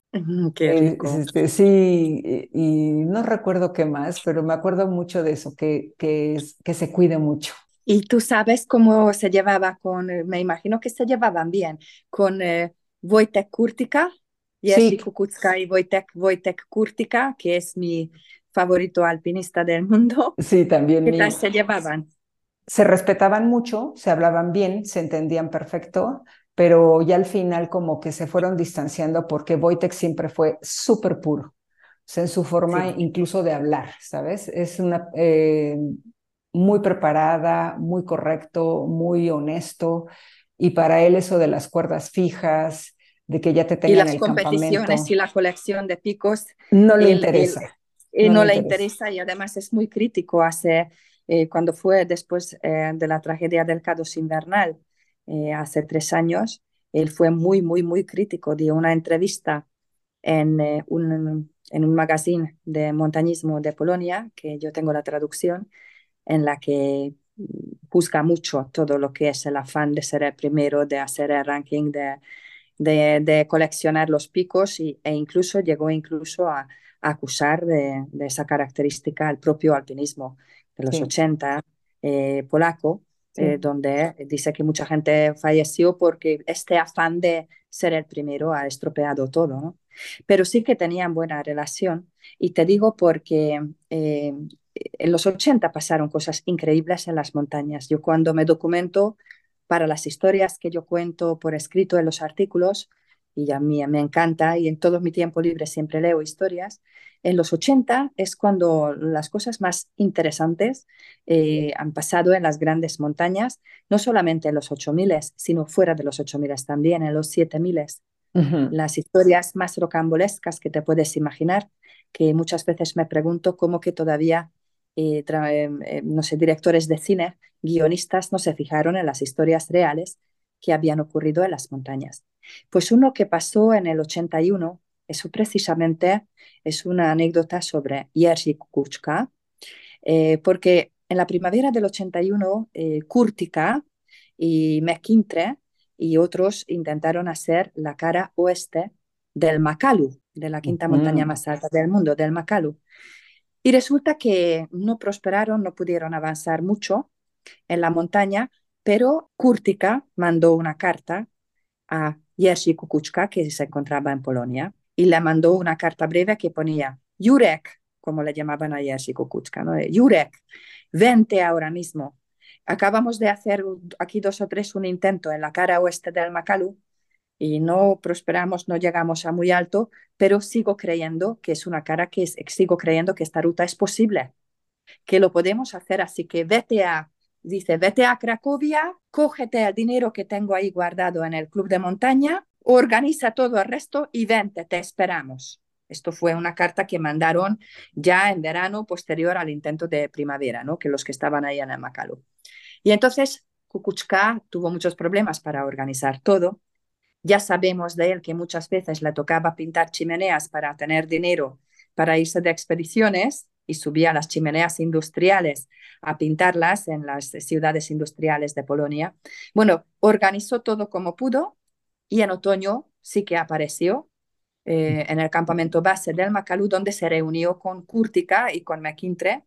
Qué este, sí, y, no recuerdo qué más, pero me acuerdo mucho de eso, que, que, que se cuide mucho. ¿Y tú sabes cómo se llevaba con, eh, me imagino que se llevaban bien, con eh, Wojtek Kurtika, Jerzy Kukucka y Wojtek, Wojtek Kurtika, que es mi favorito alpinista del mundo? Sí, también. ¿Qué tal se llevaban? Se respetaban mucho, se hablaban bien, se entendían perfecto, pero ya al final como que se fueron distanciando porque Wojtek siempre fue súper puro, o sea, en su forma incluso de hablar, ¿sabes? Es una eh, muy preparada, muy correcto, muy honesto, y para él eso de las cuerdas fijas, de que ya te tengan y las competiciones y la colección de picos no le interesa. no, le interesa. y además es muy crítico hace eh, cuando fue después eh, de la tragedia del Cados Invernal eh, hace tres años, él fue muy, muy, muy crítico. Dio una entrevista en, eh, un, en un magazine de montañismo de Polonia, que yo tengo la traducción, en la que mm, juzga mucho todo lo que es el afán de ser el primero, de hacer el ranking, de, de, coleccionar los picos e incluso llegó incluso a, acusar de, esa característica al propio alpinismo de los 80 eh, polaco, eh, donde dice que mucha gente falleció porque este afán de ser el primero ha estropeado todo, ¿no? Pero sí que tenían buena relación y te digo porque eh, en los 80 pasaron cosas increíbles en las montañas. Yo cuando me documento para las historias que yo cuento por escrito en los artículos, y a mí me encanta y en todo mi tiempo libre siempre leo historias, en los 80 es cuando las cosas más interesantes eh, han pasado en las grandes montañas, no solamente en los 8000, sino fuera de los 8000 también, en los 7000. Las historias más rocambolescas que te puedes imaginar, que muchas veces me pregunto cómo que todavía, eh, eh, no sé, directores de cine, guionistas no se fijaron en las historias reales que habían ocurrido en las montañas. Pues uno que pasó en el 81 Eso precisamente es una anécdota sobre Jerzy Kukuczka, eh, porque en la primavera del 81, eh, Kurtika y McIntyre y otros intentaron hacer la cara oeste del Makalu, de la quinta montaña más alta del mundo, del Makalu. Y resulta que no prosperaron, no pudieron avanzar mucho en la montaña, pero Kurtika mandó una carta a Jerzy Kukuczka, que se encontraba en Polonia, y le mandó una carta breve que ponía, Jurek, como le llamaban a Jerzy Kukuczka, ¿no? Jurek, vente ahora mismo. Acabamos de hacer aquí dos o tres un intento en la cara oeste del Makalu y no prosperamos, no llegamos a muy alto, pero sigo creyendo que es una cara que es, sigo creyendo que esta ruta es posible, que lo podemos hacer, así que vete a, dice, vete a Cracovia, cógete el dinero que tengo ahí guardado en el club de montaña, organiza todo el resto y vente, te esperamos. Esto fue una carta que mandaron ya en verano posterior al intento de primavera, ¿no? que los que estaban ahí en el Makalu. Y entonces Kukuchka tuvo muchos problemas para organizar todo. Ya sabemos de él que muchas veces le tocaba pintar chimeneas para tener dinero para irse de expediciones y subía las chimeneas industriales a pintarlas en las ciudades industriales de Polonia. Bueno, organizó todo como pudo y en otoño sí que apareció eh, en el campamento base del Makalu, donde se reunió con Kurtika y con McIntyre,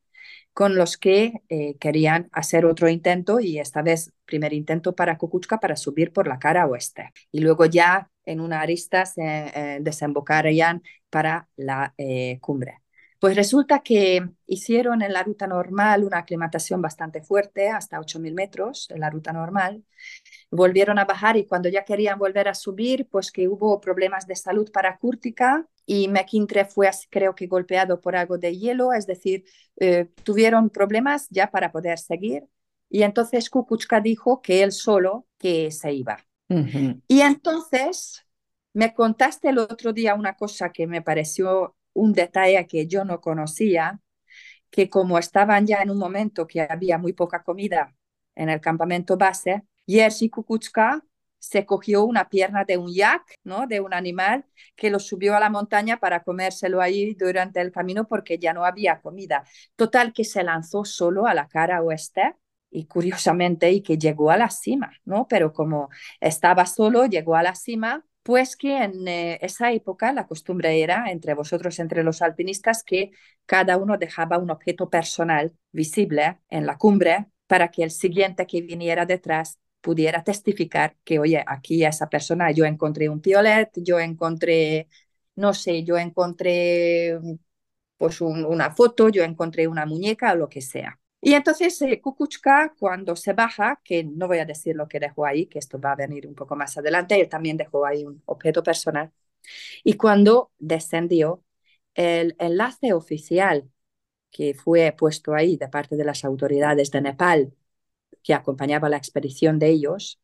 con los que eh, querían hacer otro intento y esta vez primer intento para Kukuchka para subir por la cara oeste. Y luego ya en una arista se eh, desembocarían para la cumbre. Pues resulta que hicieron en la ruta normal una aclimatación bastante fuerte, hasta 8.000 metros en la ruta normal, volvieron a bajar y cuando ya querían volver a subir, pues que hubo problemas de salud para Kurtika y McIntyre fue, creo que, golpeado por algo de hielo, es decir, eh, tuvieron problemas ya para poder seguir. Y entonces Kukuchka dijo que él solo que se iba. Y entonces me contaste el otro día una cosa que me pareció un detalle que yo no conocía, que como estaban ya en un momento que había muy poca comida en el campamento base, Jerzy Kukuczka se cogió una pierna de un yak, ¿no? de un animal, que lo subió a la montaña para comérselo ahí durante el camino porque ya no había comida. Total que se lanzó solo a la cara oeste y curiosamente y que llegó a la cima, ¿no? Pero como estaba solo, llegó a la cima, pues que en eh, esa época la costumbre era entre vosotros, entre los alpinistas, que cada uno dejaba un objeto personal visible en la cumbre para que el siguiente que viniera detrás pudiera testificar que, oye, aquí a esa persona yo encontré un piolet, yo encontré, no sé, yo encontré pues una foto, yo encontré una muñeca o lo que sea. Y entonces eh, Kukuchka, cuando se baja, que no voy a decir lo que dejó ahí, que esto va a venir un poco más adelante, él también dejó ahí un objeto personal. Y cuando descendió, el enlace oficial que fue puesto ahí de parte de las autoridades de Nepal que acompañaba la expedición de ellos,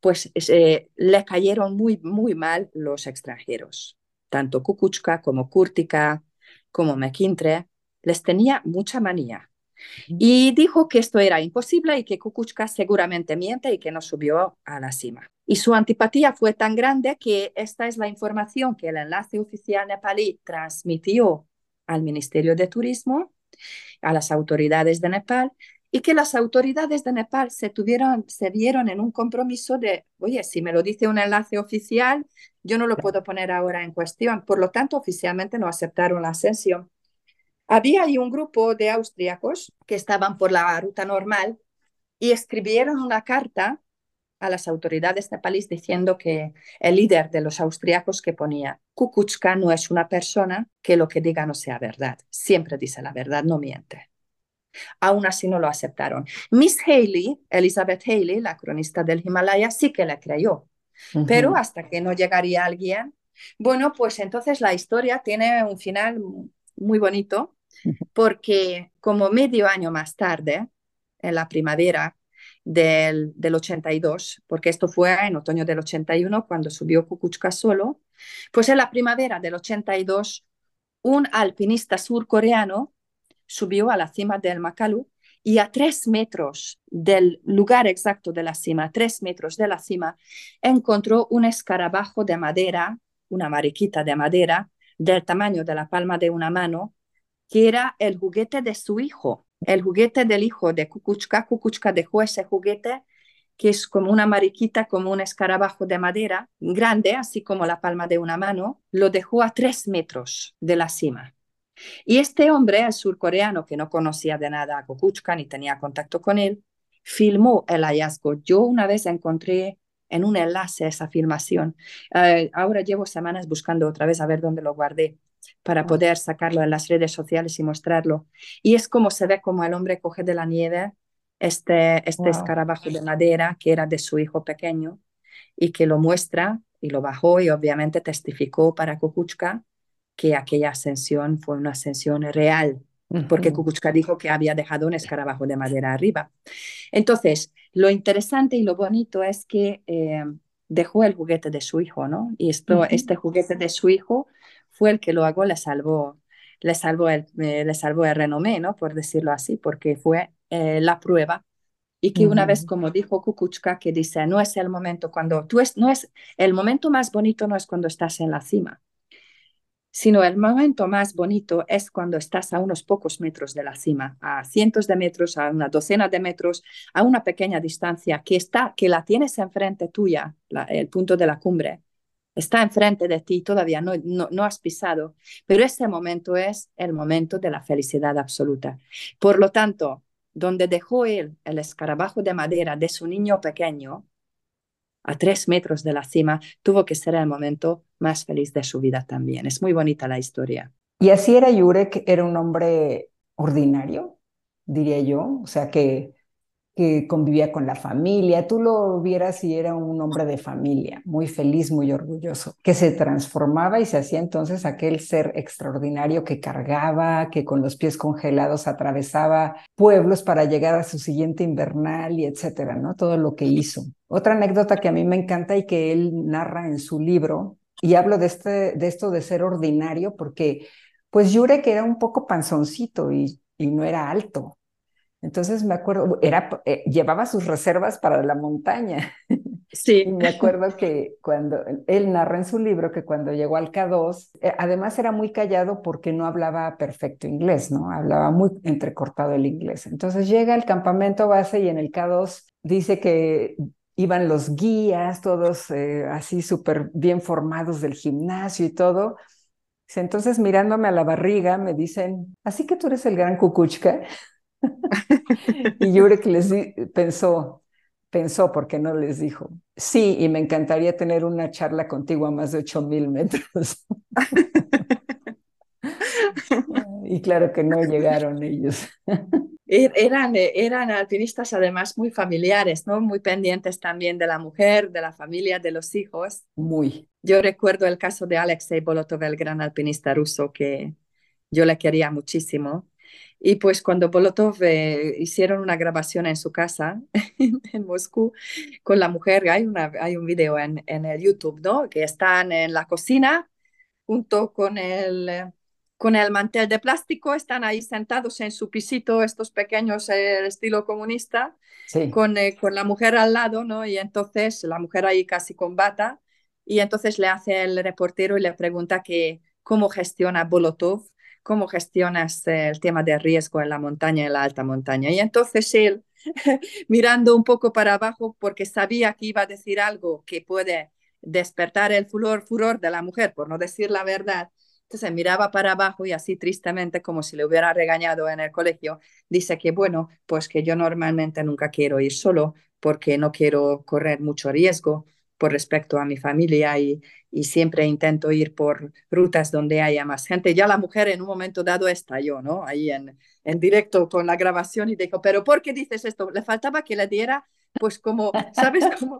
pues eh, le cayeron muy, muy mal los extranjeros. Tanto Kukuchka como Kurtika, como McIntyre, les tenía mucha manía. Y dijo que esto era imposible y que Kukuchka seguramente miente y que no subió a la cima. Y su antipatía fue tan grande que esta es la información que el enlace oficial nepalí transmitió al Ministerio de Turismo, a las autoridades de Nepal, y que las autoridades de Nepal se, tuvieron, se vieron en un compromiso de, oye, si me lo dice un enlace oficial, yo no lo puedo poner ahora en cuestión. Por lo tanto, oficialmente no aceptaron la ascensión. Había ahí un grupo de austríacos que estaban por la ruta normal y escribieron una carta a las autoridades nepalíes diciendo que el líder de los austríacos que ponía, Kukuchka no es una persona que lo que diga no sea verdad, siempre dice la verdad, no miente. Aún así no lo aceptaron. Miss Haley, Elizabeth Haley, la cronista del Himalaya, sí que le creyó, pero hasta que no llegaría alguien, bueno, pues entonces la historia tiene un final muy bonito, porque como medio año más tarde, en la primavera del, del 82, porque esto fue en otoño del 81 cuando subió Kukuchka solo, pues en la primavera del 82, un alpinista surcoreano subió a la cima del Makalu y a tres metros del lugar exacto de la cima, tres metros de la cima, encontró un escarabajo de madera una mariquita de madera del tamaño de la palma de una mano, que era el juguete de su hijo, el juguete del hijo de Kukuchka. Kukuchka dejó ese juguete que es como una mariquita, como un escarabajo de madera, grande, así como la palma de una mano, lo dejó a tres metros de la cima. Y este hombre, el surcoreano, que no conocía de nada a Kukuchka ni tenía contacto con él, filmó el hallazgo. Yo una vez encontré en un enlace esa filmación. Eh, ahora llevo semanas buscando otra vez a ver dónde lo guardé para poder sacarlo en las redes sociales y mostrarlo. Y es como se ve como el hombre coge de la nieve este, este escarabajo de madera que era de su hijo pequeño y que lo muestra y lo bajó y obviamente testificó para Kukuchka que aquella ascensión fue una ascensión real, porque Kukuchka dijo que había dejado un escarabajo de madera arriba. Entonces, lo interesante y lo bonito es que eh, dejó el juguete de su hijo, ¿no? Y esto, este juguete de su hijo fue el que luego le salvó, le salvó el, eh, le salvó el renomé, ¿no? Por decirlo así, porque fue eh, la prueba. Y que una vez, como dijo Kukuchka, que dice, no es el momento cuando tú es, no es, el momento más bonito no es cuando estás en la cima, sino el momento más bonito es cuando estás a unos pocos metros de la cima, a cientos de metros, a una docena de metros, a una pequeña distancia, que está, que la tienes enfrente tuya, el punto de la cumbre, está enfrente de ti, todavía no, no, has pisado, pero ese momento es el momento de la felicidad absoluta. Por lo tanto, donde dejó él el escarabajo de madera de su niño pequeño, a tres metros de la cima, tuvo que ser el momento más feliz de su vida también. Es muy bonita la historia. Y así era Yurek, era un hombre ordinario, diría yo, o sea que que convivía con la familia, tú lo vieras y era un hombre de familia, muy feliz, muy orgulloso, que se transformaba y se hacía entonces aquel ser extraordinario que cargaba, que con los pies congelados atravesaba pueblos para llegar a su siguiente invernal y etcétera, ¿no? Todo lo que hizo. Otra anécdota que a mí me encanta y que él narra en su libro, y hablo de, este, de esto de ser ordinario porque pues Jure que era un poco panzoncito y, y no era alto, entonces me acuerdo, era, eh, llevaba sus reservas para la montaña. Sí. y me acuerdo que cuando él narra en su libro que cuando llegó al K2, eh, además era muy callado porque no hablaba perfecto inglés, ¿no? Hablaba muy entrecortado el inglés. Entonces llega al campamento base y en el K2 dice que iban los guías, todos eh, así súper bien formados del gimnasio y todo. Entonces mirándome a la barriga me dicen, así que tú eres el gran cucuchca. y Yurek les pensó, pensó porque no les dijo, sí, y me encantaría tener una charla contigo a más de 8000 metros. y claro que no llegaron ellos. Er, eran, eran alpinistas además muy familiares, ¿no? Muy pendientes también de la mujer, de la familia, de los hijos. Muy. Yo recuerdo el caso de Alexei Bolotov, el gran alpinista ruso, que yo le quería muchísimo y pues cuando Bolotov eh, hicieron una grabación en su casa en Moscú con la mujer, hay, una, hay un video en, en el YouTube, ¿no? Que están en la cocina junto con el, con el mantel de plástico, están ahí sentados en su pisito, estos pequeños, el estilo comunista, con, eh, con la mujer al lado, ¿no? Y entonces la mujer ahí casi con bata, y entonces le hace el reportero y le pregunta que cómo gestiona Bolotov cómo gestionas el tema de riesgo en la montaña, en la alta montaña. Y entonces él, mirando un poco para abajo, porque sabía que iba a decir algo que puede despertar el furor, furor de la mujer, por no decir la verdad, entonces miraba para abajo y así tristemente, como si le hubiera regañado en el colegio, dice que bueno, pues que yo normalmente nunca quiero ir solo porque no quiero correr mucho riesgo por respecto a mi familia y, siempre intento ir por rutas donde haya más gente. Ya la mujer en un momento dado estalló, ¿no? Ahí en, en directo con la grabación y dijo, pero ¿por qué dices esto? Le faltaba que le diera pues como, ¿sabes? Como,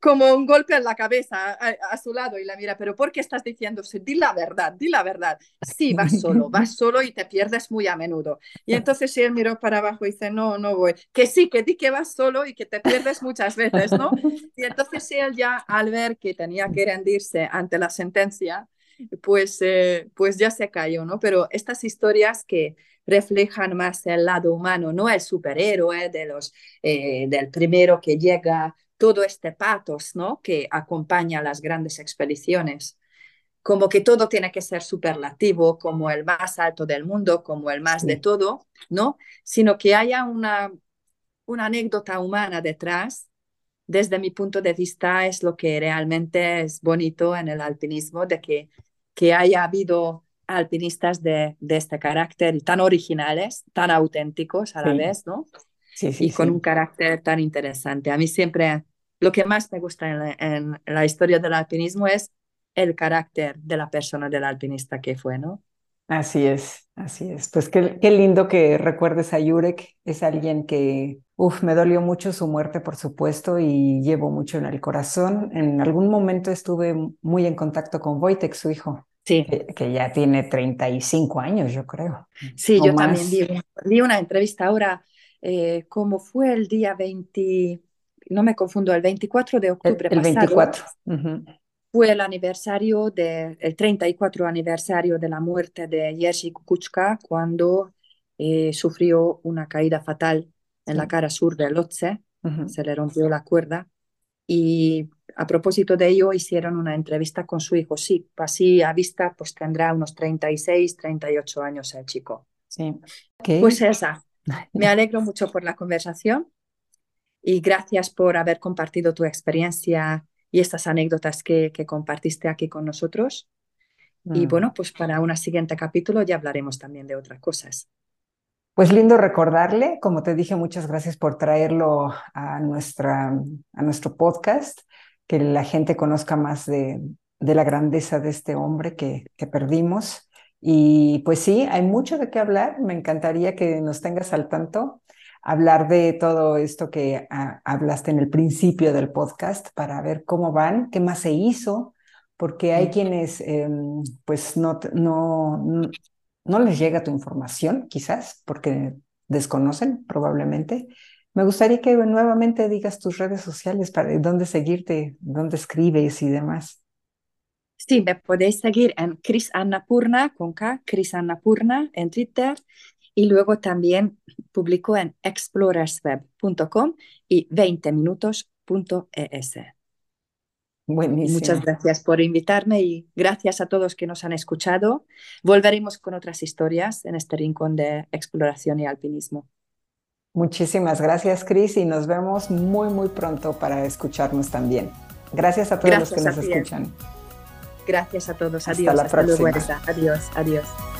como un golpe en la cabeza a, su lado y la mira, pero ¿por qué estás diciendo Di la verdad, di la verdad. Sí, vas solo, vas solo y te pierdes muy a menudo. Y entonces él miró para abajo y dice, no, no voy. Que sí, que di que vas solo y que te pierdes muchas veces, ¿no? Y entonces él ya al ver que tenía que rendirse ante la sentencia, pues, eh, pues ya se cayó, ¿no? Pero estas historias que reflejan más el lado humano, no el superhéroe de los, eh, del primero que llega, todo este patos ¿no? que acompaña las grandes expediciones. como que todo tiene que ser superlativo, como el más alto del mundo, como el más de todo, ¿no? Sino que haya una, una anécdota humana detrás. Desde mi punto de vista es lo que realmente es bonito en el alpinismo, de que, que haya habido alpinistas de, de este carácter y tan originales, tan auténticos a la vez, ¿no? Sí, sí, y con un carácter tan interesante. A mí siempre lo que más me gusta en la, en la historia del alpinismo es el carácter de la persona del alpinista que fue, ¿no? Así es, así es. Pues qué, qué lindo que recuerdes a Jurek. Es alguien que, uff, me dolió mucho su muerte, por supuesto, y llevo mucho en el corazón. En algún momento estuve muy en contacto con Wojtek, su hijo. Sí. Que, ya tiene 35 años, yo creo. Sí, yo también vi, vi, una entrevista ahora, eh, como fue el día 20, no me confundo, el 24 de octubre el, el pasado. 24 fue el aniversario de, el 34 aniversario de la muerte de Jerzy Kukuczka cuando eh, sufrió una caída fatal en la cara sur de Lotse, se le rompió la cuerda y a propósito de ello hicieron una entrevista con su hijo. Sí, así a vista pues tendrá unos 36, 38 años el chico. Sí. Pues esa. Me alegro mucho por la conversación y gracias por haber compartido tu experiencia y estas anécdotas que, que compartiste aquí con nosotros. Y Mm. bueno, pues para un siguiente capítulo ya hablaremos también de otras cosas. Pues lindo recordarle, como te dije, muchas gracias por traerlo a, nuestra, a nuestro podcast, que la gente conozca más de, de la grandeza de este hombre que, que perdimos. Y pues sí, hay mucho de qué hablar. Me encantaría que nos tengas al tanto, hablar de todo esto que ah, hablaste en el principio del podcast para ver cómo van, qué más se hizo, porque hay quienes em, pues no, no no les llega tu información, quizás, porque desconocen probablemente. Me gustaría que nuevamente digas tus redes sociales para dónde seguirte, dónde escribes y demás. Sí, me podéis seguir en Chris Annapurna con K, Chris Annapurna en Twitter y luego también publico en explorersweb.com y 20minutos.es. Buenísimo. Muchas gracias por invitarme y gracias a todos que nos han escuchado. Volveremos con otras historias en este rincón de exploración y alpinismo. Muchísimas gracias, Cris, y nos vemos muy, muy pronto para escucharnos también. Gracias a todos Gracias los que nos ti. escuchan. Gracias a todos. Hasta Adiós. la Hasta luego, próxima. Adiós. Adiós.